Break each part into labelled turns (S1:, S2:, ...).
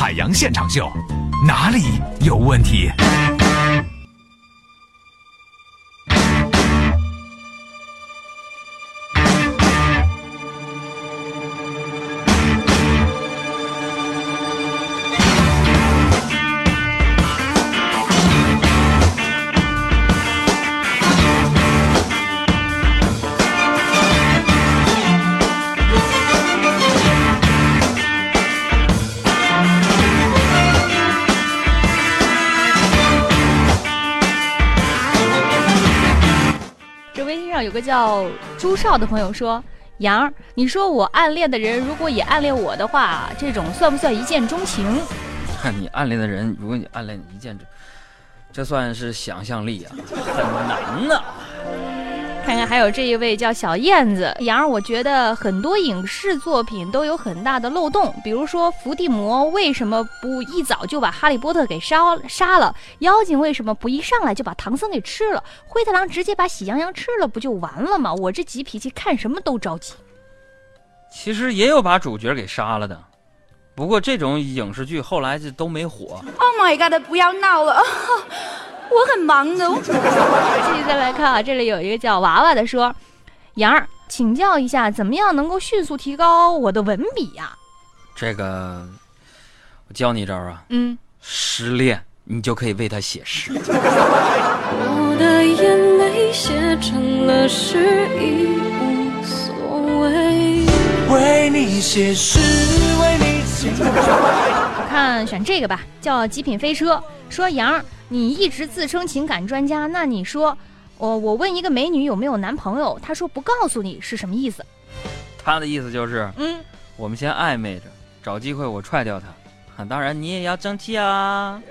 S1: 海洋现场秀，哪里有问题？
S2: 个叫朱少的朋友说：“杨儿，你说我暗恋的人如果也暗恋我的话，这种算不算一见钟情？
S3: 看 你暗恋的人，如果你暗恋你一见这，这算是想象力啊，很难啊、
S2: 看看还有这一位叫小燕子，杨儿，我觉得很多影视作品都有很大的漏洞，比如说伏地魔为什么不一早就把哈利波特给杀杀了？妖精为什么不一上来就把唐僧给吃了？灰太狼直接把喜羊羊吃了不就完了吗？我这急脾气看什么都着急。
S3: 其实也有把主角给杀了的，不过这种影视剧后来就都没火。
S4: Oh my god！不要闹了，我很忙的。
S2: 继续再来看啊，这里有一个叫娃娃的说：“杨儿，请教一下，怎么样能够迅速提高我的文笔呀、
S3: 这个，我教你一招啊，
S2: 嗯，
S3: 失恋你就可以为他写诗。
S5: 我的眼泪写成了诗，已无所谓。
S6: 为你写诗，为你写。
S2: 我看选这个吧，叫极品飞车。说杨儿，你一直自称情感专家，那你说，我、我问一个美女有没有男朋友，她说不告诉你是什么意思？
S3: 她的意思就是，
S2: 嗯，
S3: 我们先暧昧着，找机会我踹掉她。啊，当然你也要争气啊。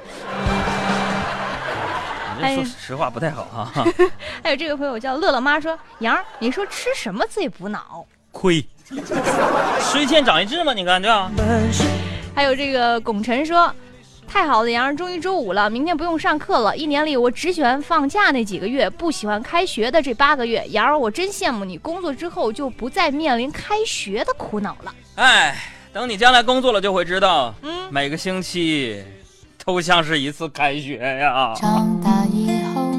S3: 我这说实话不太好啊，
S2: 还 有这个朋友叫乐乐妈说，杨儿，你说吃什么最补脑？
S3: 亏。吃一堑长一智嘛，你看对吧？
S2: 还有这个拱辰说。太好了，羊儿，终于周五了，明天不用上课了。一年里我只喜欢放假那几个月，不喜欢开学的这八个月。羊儿，我真羡慕你，工作之后就不再面临开学的苦恼了。
S3: 哎，等你将来工作了就会知道，
S2: 嗯，
S3: 每个星期都像是一次开学呀。
S5: 长大以后，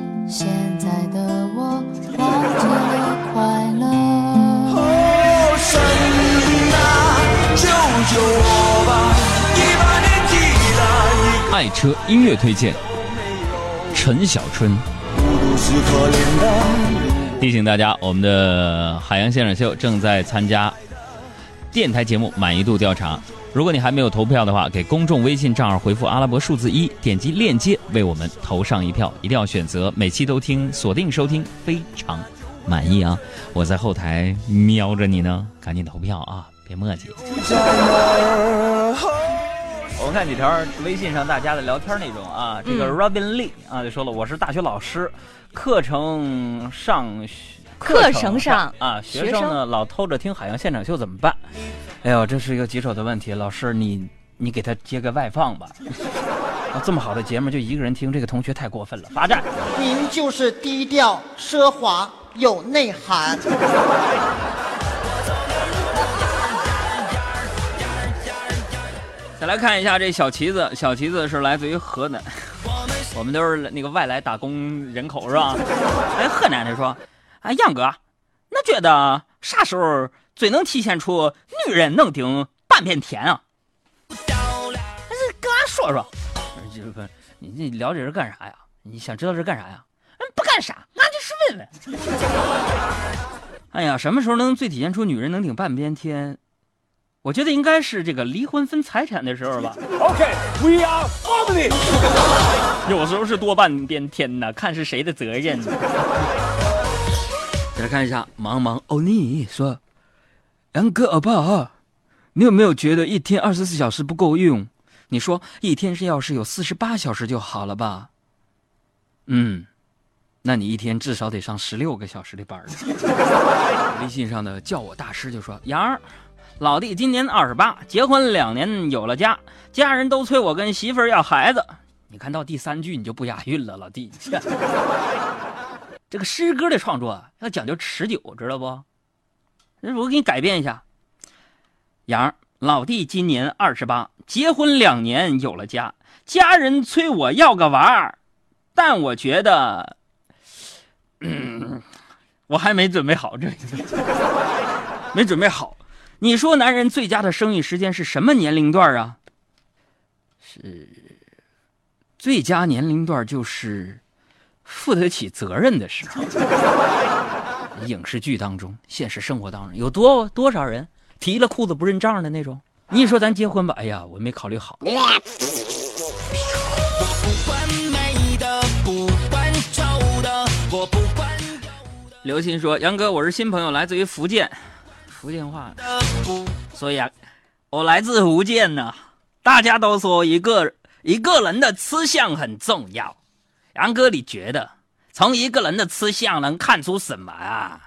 S7: 爱车音乐推荐，陈小春。提醒大家，我们的海洋现场秀正在参加电台节目满意度调查。如果你还没有投票的话，给公众微信账号回复阿拉伯数字一，点击链接为我们投上一票。一定要选择每期都听，锁定收听，非常满意啊！我在后台瞄着你呢，赶紧投票啊，别磨叽。
S3: 我们看几条微信上大家的聊天内容啊，这个
S2: 嗯
S3: Robin Lee 啊就说了，我是大学老师，课程上
S2: 课程上
S3: 啊，
S2: 学
S3: 学生呢老偷着听海洋现场秀怎么办？哎呦，这是一个棘手的问题，老师你你给他接个外放吧。啊，这么好的节目就一个人听，这个同学太过分了，罚站。
S8: 您就是低调、奢华、有内涵。
S3: 再来看一下这小旗子，小旗子是来自于河南，我们都是那个外来打工人口是吧？哎，河南的说，哎，杨哥，那觉得啥时候最能体现出女人能顶半边天啊？还是跟俺说说。这个你你聊这是干啥呀？你想知道这干啥呀？嗯，不干啥，俺就是问问。哎呀，什么时候能最体现出女人能顶半边天？我觉得应该是这个离婚分财产的时候吧。
S6: OK，we are family。
S3: 有时候是多半边天呐，看是谁的责任。再来看一下，茫茫欧尼说：“杨哥欧巴，你有没有觉得一天二十四小时不够用？你说一天是要是有四十八小时就好了吧？嗯，那你一天至少得上十六个小时的班儿。微信上的叫我大师就说：杨儿。”老弟今年二十八，结婚两年有了家，家人都催我跟媳妇儿要孩子。你看到第三句你就不押韵了，老弟。这个诗歌的创作，要讲究持久，知道不？我给你改变一下。杨，老弟今年二十八，结婚两年有了家，家人催我要个娃儿，但我觉得，嗯，我还没准备好，这没准备好。你说男人最佳的生育时间是什么年龄段啊？是最佳年龄段就是负得起责任的时候。影视剧当中，现实生活当中，有多多少人提了裤子不认账的那种？你说咱结婚吧，哎呀，我没考虑好。刘鑫说：“杨哥，我是新朋友，来自于福建，福建话，所以啊，我来自福建呢。大家都说一个一个人的吃相很重要，杨哥，你觉得从一个人的吃相能看出什么啊？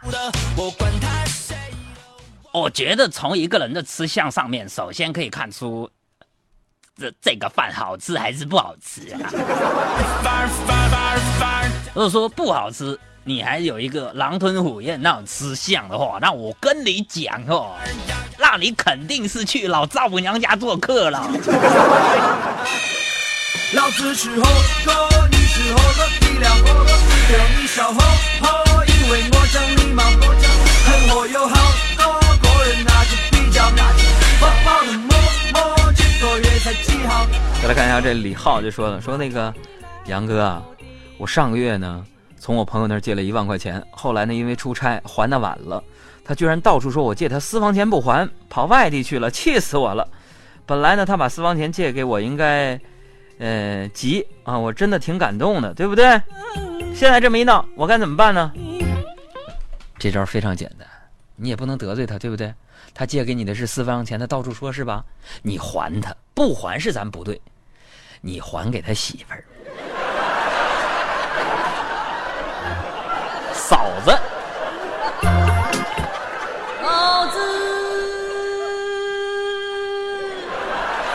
S3: 我觉得从一个人的吃相上面，首先可以看出这这个饭好吃还是不好吃啊。如果说不好吃，你还有一个狼吞虎咽那种吃相的话，那我跟你讲哦，那你肯定是去老丈母娘家做客了。
S6: 老子是猴哥，你是猴哥，你俩猴哥，只有你小猴猴，因为我讲礼貌，我讲很火有好多个人那就比较的摸摸，几个月才几号。
S3: 再来看一下这李浩就说了，说那个杨哥啊，我上个月呢从我朋友那儿借了一万块钱，后来呢因为出差还的晚了，他居然到处说我借他私房钱不还，跑外地去了，气死我了。本来呢他把私房钱借给我应该，呃急啊，我真的挺感动的，对不对？现在这么一闹，我该怎么办呢？这招非常简单，你也不能得罪他，对不对？他借给你的是私房钱，他到处说是吧？你还他，不还是咱不对，你还给他媳妇儿，嫂子。
S5: 老子，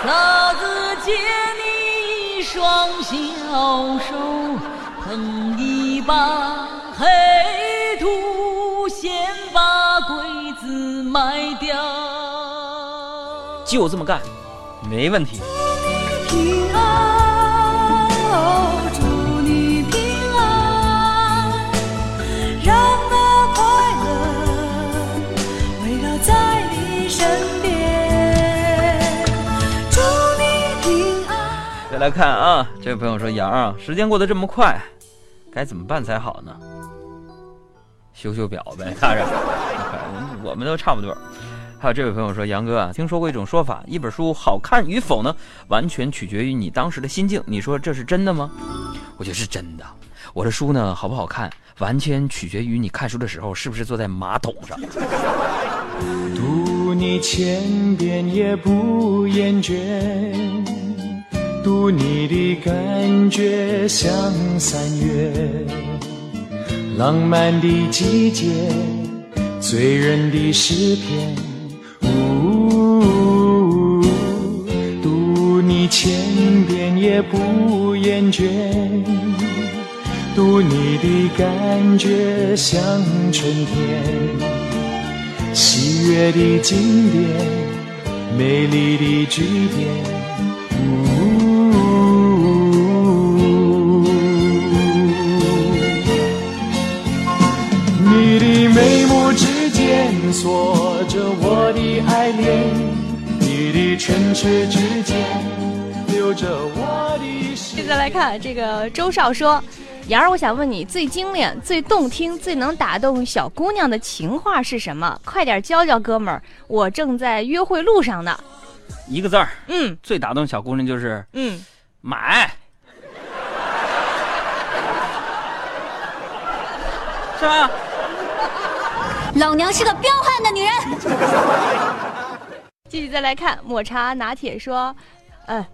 S5: 老子借你一双小手，捧一把黑土，先把鬼子埋掉。
S3: 就这么干，没问题。来看啊，这位朋友说：“杨啊，时间过得这么快，该怎么办才好呢？修修表呗，大人，我们都差不多。”还有这位朋友说：“杨哥啊，听说过一种说法，一本书好看与否呢，完全取决于你当时的心境。你说这是真的吗？我觉得是真的。我的书呢，好不好看，完全取决于你看书的时候是不是坐在马桶上。
S6: 读你千遍也不厌倦，读你的感觉像三月，浪漫的季节，醉人的诗篇。呜，读你千遍也不厌倦，读你的感觉像春天。喜悦的经典，美丽的句点。眉目之间锁着我的爱恋，你的唇齿之间留着我的心。
S2: 接下来看这个周少说：“杨儿，我想问你，最精炼、最动听、最能打动小姑娘的情话是什么？快点教教哥们儿，我正在约会路上呢。
S3: 一个字儿，
S2: 嗯
S3: 最打动小姑娘就是
S2: 嗯，
S3: 买，是吧？
S4: 老娘是个彪悍的女人。
S2: 继续再来看抹茶拿铁说，呃，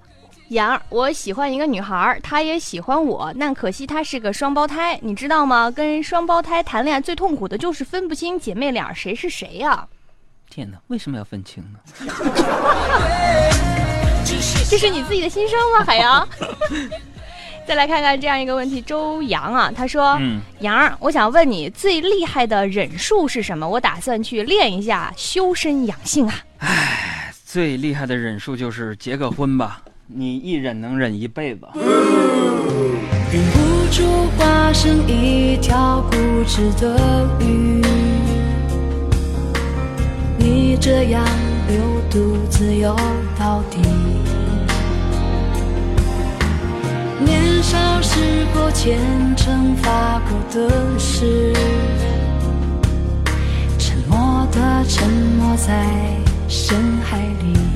S2: 杨儿，我喜欢一个女孩，她也喜欢我，但可惜她是个双胞胎，你知道吗？跟双胞胎谈恋爱最痛苦的就是分不清姐妹俩谁是谁呀、
S3: 天哪，为什么要分清呢？
S2: 这是你自己的心声吗，海洋？再来看看这样一个问题，周洋啊，他说：“
S3: 嗯，
S2: 杨儿，我想问你最厉害的忍术是什么？我打算去练一下，修身养性啊。
S3: 哎最厉害的忍术就是结个婚吧，你一忍能忍一辈子。
S9: 忍不住化身一条固执的鱼，你这样流独自游到底。年少时候虔诚发过的誓，沉默的沉没在深海里。